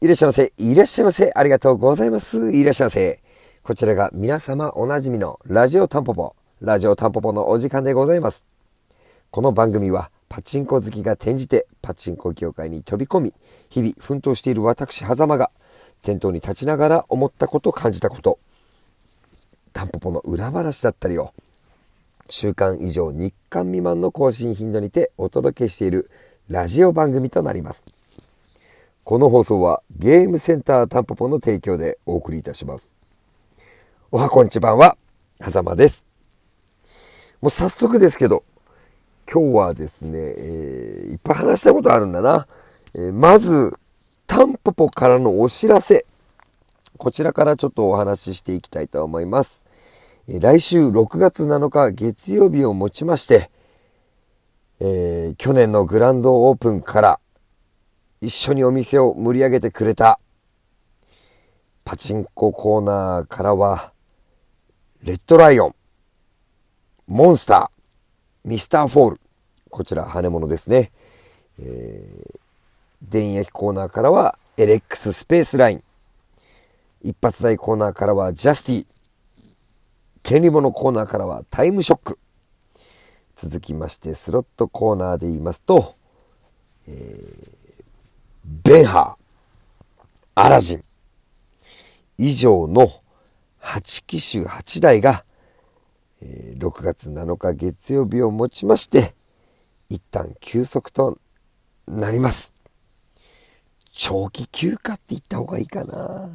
いらっしゃいませ。いらっしゃいませ。ありがとうございます。いらっしゃいませ。こちらが皆様おなじみのラジオタンポポ、ラジオタンポポのお時間でございます。この番組はパチンコ好きが転じてパチンコ業界に飛び込み、日々奮闘している私、狭間が店頭に立ちながら思ったこと、感じたこと、タンポポの裏話だったりを、週間以上日間未満の更新頻度にてお届けしているラジオ番組となります。この放送はゲームセンタータンポポの提供でお送りいたします。おはこんちばんは、はざまです。もう早速ですけど、今日はですね、えー、いっぱい話したことあるんだな。えー、まず、タンポポからのお知らせ。こちらからちょっとお話ししていきたいと思います。えー、来週6月7日月曜日をもちまして、えー去年のグランドオープンから一緒にお店を盛り上げてくれたパチンココーナーからは、レッドライオン、モンスター、ミスターフォール、こちら羽物ですね。えー、電撃コーナーからは、エレックススペースライン、一発台コーナーからは、ジャスティ、権利物コーナーからは、タイムショック。続きまして、スロットコーナーで言いますと、えーハー、アラジン、以上の8機種8台が、え、6月7日月曜日をもちまして、一旦休息となります。長期休暇って言った方がいいかな。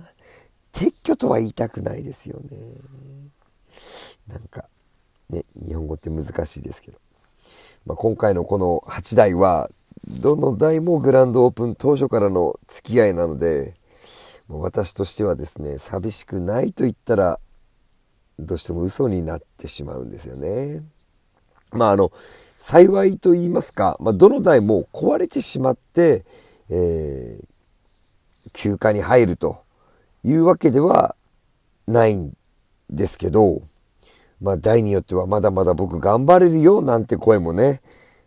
撤去とは言いたくないですよね。なんか、ね、日本語って難しいですけど。まあ、今回のこの8台は、どの台もグランドオープン当初からの付き合いなので、もう私としてはですね、寂しくないと言ったら、どうしても嘘になってしまうんですよね。まああの、幸いと言いますか、まあ、どの台も壊れてしまって、えー、休暇に入るというわけではないんですけど、まあ台によってはまだまだ僕頑張れるよなんて声もね、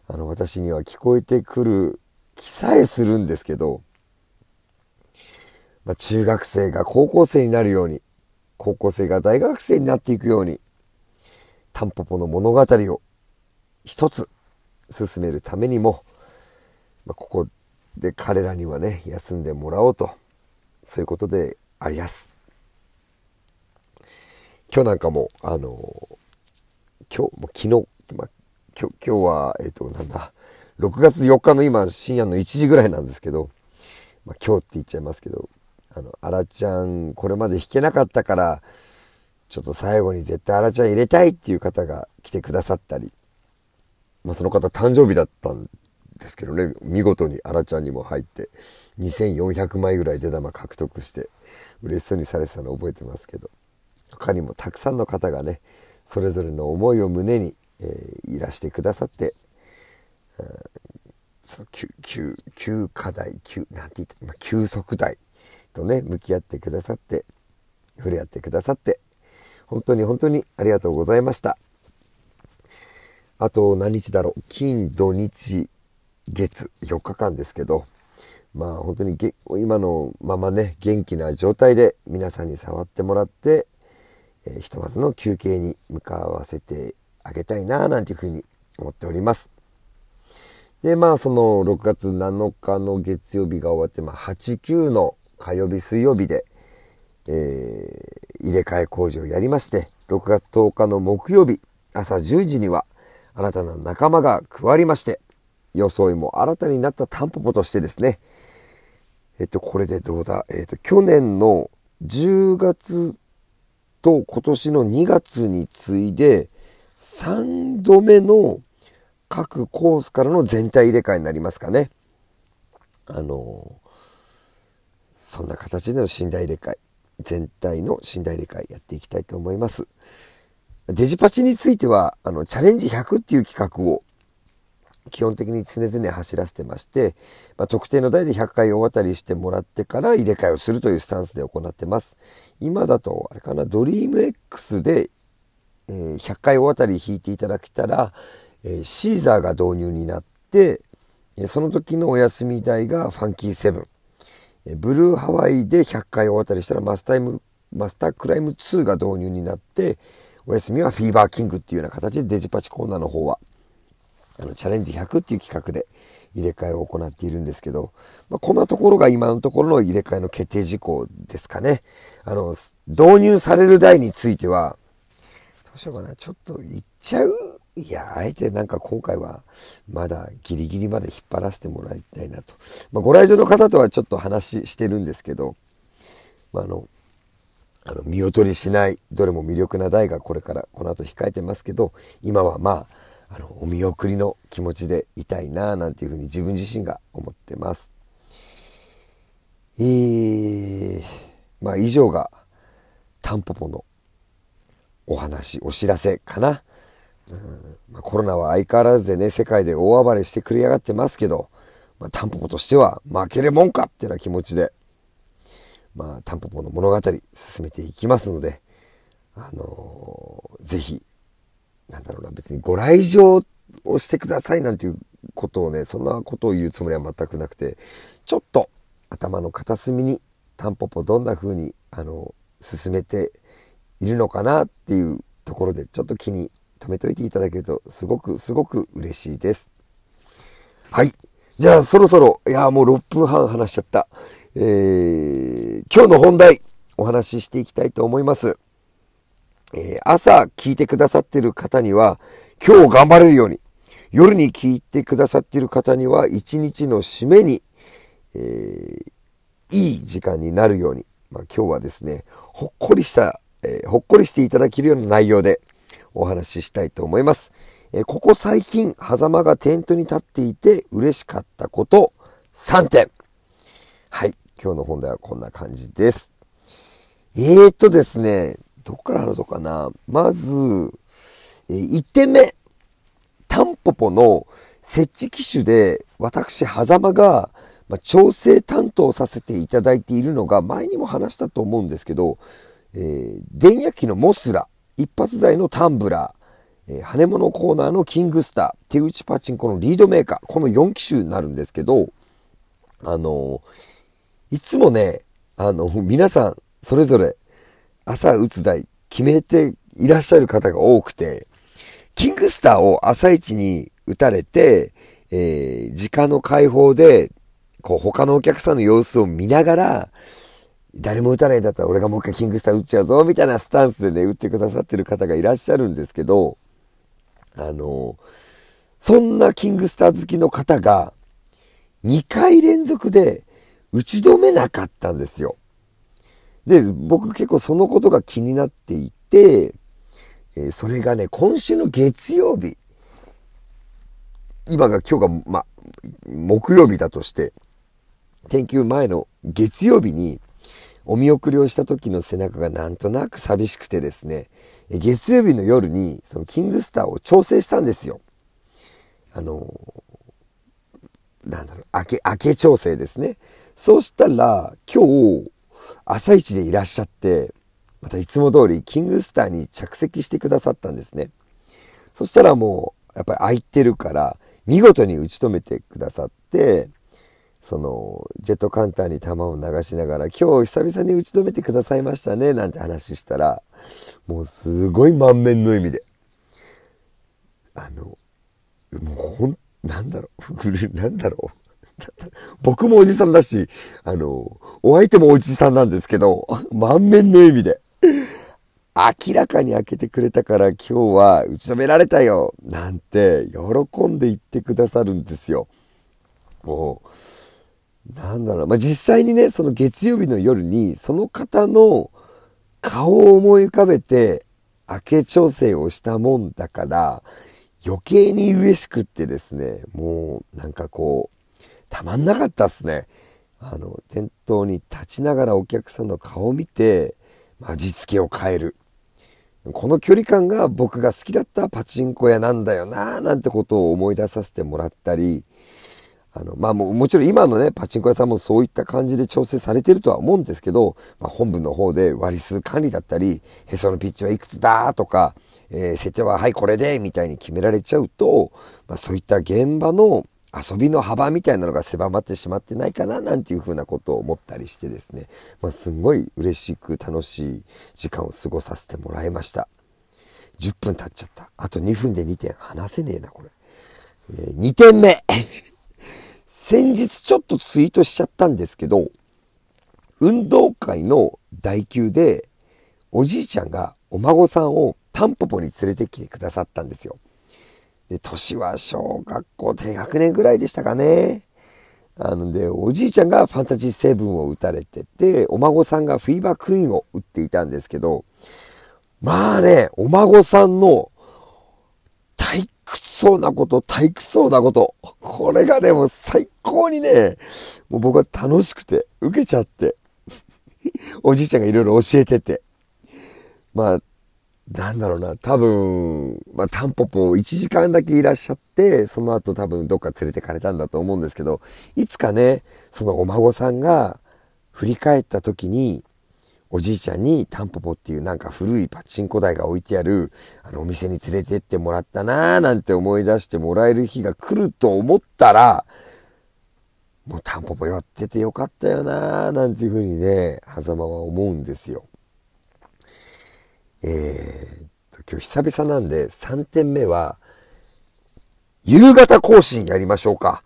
あの、私には聞こえてくる気さえするんですけど、まあ、中学生が高校生になるように、高校生が大学生になっていくように、タンポポの物語を一つ進めるためにも、まあ、ここで彼らにはね、休んでもらおうと、そういうことであります。今日なんかも、あの、今日、も昨日、まあ、今日、は、えっ、ー、と、なんだ、6月4日の今、深夜の1時ぐらいなんですけど、まあ、今日って言っちゃいますけど、あの、あらちゃん、これまで弾けなかったから、ちょっと最後に絶対あらちゃん入れたいっていう方が来てくださったり、まあ、その方誕生日だったんですけどね、見事にあらちゃんにも入って、2400枚ぐらい出玉獲得して、嬉しそうにされてたのを覚えてますけど、他にもたくさんの方がね、それぞれの思いを胸に、えー、いらしてくださって、その休休休課題休なんて言って、まあ、休息代とね向き合ってくださって触れ合ってくださって本当に本当にありがとうございました。あと何日だろう。金土日月4日間ですけどまあ本当に今のままね元気な状態で皆さんに触ってもらって、えー、ひとまずの休憩に向かわせてあげたいななんていうふうに思っております。で、まあその6月7日の月曜日が終わって、まあ8、9の火曜日、水曜日で、えー、入れ替え工事をやりまして、6月10日の木曜日、朝10時には新たな仲間が加わりまして、装いも新たになったタンポポとしてですね、えっと、これでどうだ？えっと、去年の10月と今年の2月に次いで、3度目の各コースからの全体入れ替えになりますかね。あのそんな形での寝台入れ替え、全体の寝台入れ替えやっていきたいと思います。デジパチについては、あの、チャレンジ100っていう企画を基本的に常々走らせてまして、まあ、特定の台で100回大当たりしてもらってから入れ替えをするというスタンスで行ってます。今だと、あれかな、ドリーム X でえー、100回大当たり引いていただけたら、えー、シーザーが導入になって、えその時のお休み代がファンキーセブン。ブルーハワイで100回大当たりしたらマスタームマスタークライム2が導入になって、お休みはフィーバーキングっていうような形でデジパチコーナーの方は、あの、チャレンジ100っていう企画で入れ替えを行っているんですけど、まあ、こんなところが今のところの入れ替えの決定事項ですかね。あの、導入される台については、うしようかな、ちょっと言っちゃう？いや、あえてなんか今回はまだギリギリまで引っ張らせてもらいたいなと。まあ、ご来場の方とはちょっと話してるんですけど、まあ、あの、あの、見劣りしない、どれも魅力な台がこれからこの後控えてますけど、今はまあ、あの、お見送りの気持ちでいたいな、なんていうふうに自分自身が思ってます。えー、まあ以上が、タンポポのお話、お知らせかな。うんまあ、コロナは相変わらずでね、世界で大暴れしてくれやがってますけど、まあ、タンポポとしては負けるもんかっていうな気持ちで、まあ、タンポポの物語進めていきますので、あのー、ぜひ、なんだろうな、別にご来場をしてくださいなんていうことをね、そんなことを言うつもりは全くなくて、ちょっと頭の片隅にタンポポどんな風に、あのー、進めているのかなっていうところで、ちょっと気に止めといていただけると、すごくすごく嬉しいです。はい。じゃあそろそろ、いやもう6分半話しちゃった。えー、今日の本題、お話ししていきたいと思います。えー、朝聞いてくださってる方には、今日頑張れるように、夜に聞いてくださってる方には、一日の締めに、えー、いい時間になるように、まあ、今日はですね、ほっこりした、えー、ほっこりしていただけるような内容で、お話ししたいと思います。えここ最近、狭間がテントに立っていて嬉しかったこと3点。はい。今日の本題はこんな感じです。えーとですね、どっから話そうかな。まず、え1点目。タンポポの設置機種で私、狭間が、ま調整担当させていただいているのが前にも話したと思うんですけど、えー、電薬機のモスラ一発台のタンブラー、えー、羽物コーナーのキングスター、手打ちパチンコのリードメーカー、この4機種になるんですけど、あのー、いつもね、あの、皆さん、それぞれ朝打つ台決めていらっしゃる方が多くて、キングスターを朝一に打たれて、えー、時間の解放で、こう他のお客さんの様子を見ながら、誰も打たないんだったら俺がもう一回キングスター打っちゃうぞ、みたいなスタンスでね、打ってくださってる方がいらっしゃるんですけど、あの、そんなキングスター好きの方が、2回連続で打ち止めなかったんですよ。で、僕結構そのことが気になっていて、えそれがね、今週の月曜日、今が今日が、ま、木曜日だとして、天休前の月曜日に、お見送りをした時の背中がなんとなく寂しくてですね、月曜日の夜にそのキングスターを調整したんですよ。あの、なんだろう、明け、明け調整ですね。そうしたら、今日、朝一でいらっしゃって、またいつも通りキングスターに着席してくださったんですね。そしたらもう、やっぱり空いてるから、見事に打ち止めてくださって、その、ジェットカウンターに球を流しながら、今日久々に打ち止めてくださいましたね、なんて話したら、もうすごい満面の意味で、あの、もうほん、なんだろう、なんだろう。僕もおじさんだし、あの、お相手もおじさんなんですけど、満面の意味で、明らかに開けてくれたから今日は打ち止められたよなんて喜んで言ってくださるんですよ。もう、なんだろう、まあ、実際にね、その月曜日の夜に、その方の顔を思い浮かべて、明け調整をしたもんだから、余計に嬉しくってですね、もうなんかこう、たまんなかったっすね。あの、店頭に立ちながらお客さんの顔を見て、味付けを変える。この距離感が僕が好きだったパチンコ屋なんだよななんてことを思い出させてもらったり、あの、まあももちろん今のね、パチンコ屋さんもそういった感じで調整されてるとは思うんですけど、まあ、本部の方で割り数管理だったり、へそのピッチはいくつだとか、えー、設定ははいこれでみたいに決められちゃうと、まあ、そういった現場の遊びの幅みたいなのが狭まってしまってないかななんていうふうなことを思ったりしてですね、まあ、すんごい嬉しく楽しい時間を過ごさせてもらいました。10分経っちゃった。あと2分で2点話せねえな、これ。えー、2点目。先日ちょっとツイートしちゃったんですけど、運動会の代休で、おじいちゃんがお孫さんをタンポポに連れてきてくださったんですよ。で、年は小学校低学年ぐらいでしたかね。あので、おじいちゃんがファンタジーセブンを打たれてて、お孫さんがフィーバークイーンを打っていたんですけど、まあね、お孫さんの退屈そうなこと、退屈そうなこと。これがね、もう最高にね、もう僕は楽しくて、受けちゃって、おじいちゃんがいろいろ教えてて。まあ、なんだろうな、多分、まあ、タンポポ1時間だけいらっしゃって、その後多分どっか連れてかれたんだと思うんですけど、いつかね、そのお孫さんが振り返った時に、おじいちゃんにタンポポっていうなんか古いパチンコ台が置いてある、あのお店に連れてってもらったなーなんて思い出してもらえる日が来ると思ったら、もうタンポポ寄っててよかったよなーなんていうふうにね、狭間は思うんですよ。えー、今日久々なんで3点目は、夕方更新やりましょうか。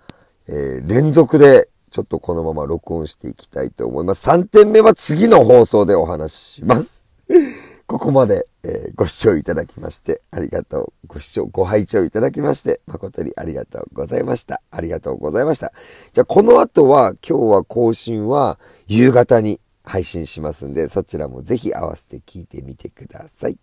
えー、連続でちょっとこのまま録音していきたいと思います。3点目は次の放送でお話しします。ここまで、えー、ご視聴いただきましてありがとう。ご視聴、ご拝聴いただきまして誠にありがとうございました。ありがとうございました。じゃあこの後は今日は更新は夕方に配信しますんでそちらもぜひ合わせて聞いてみてください。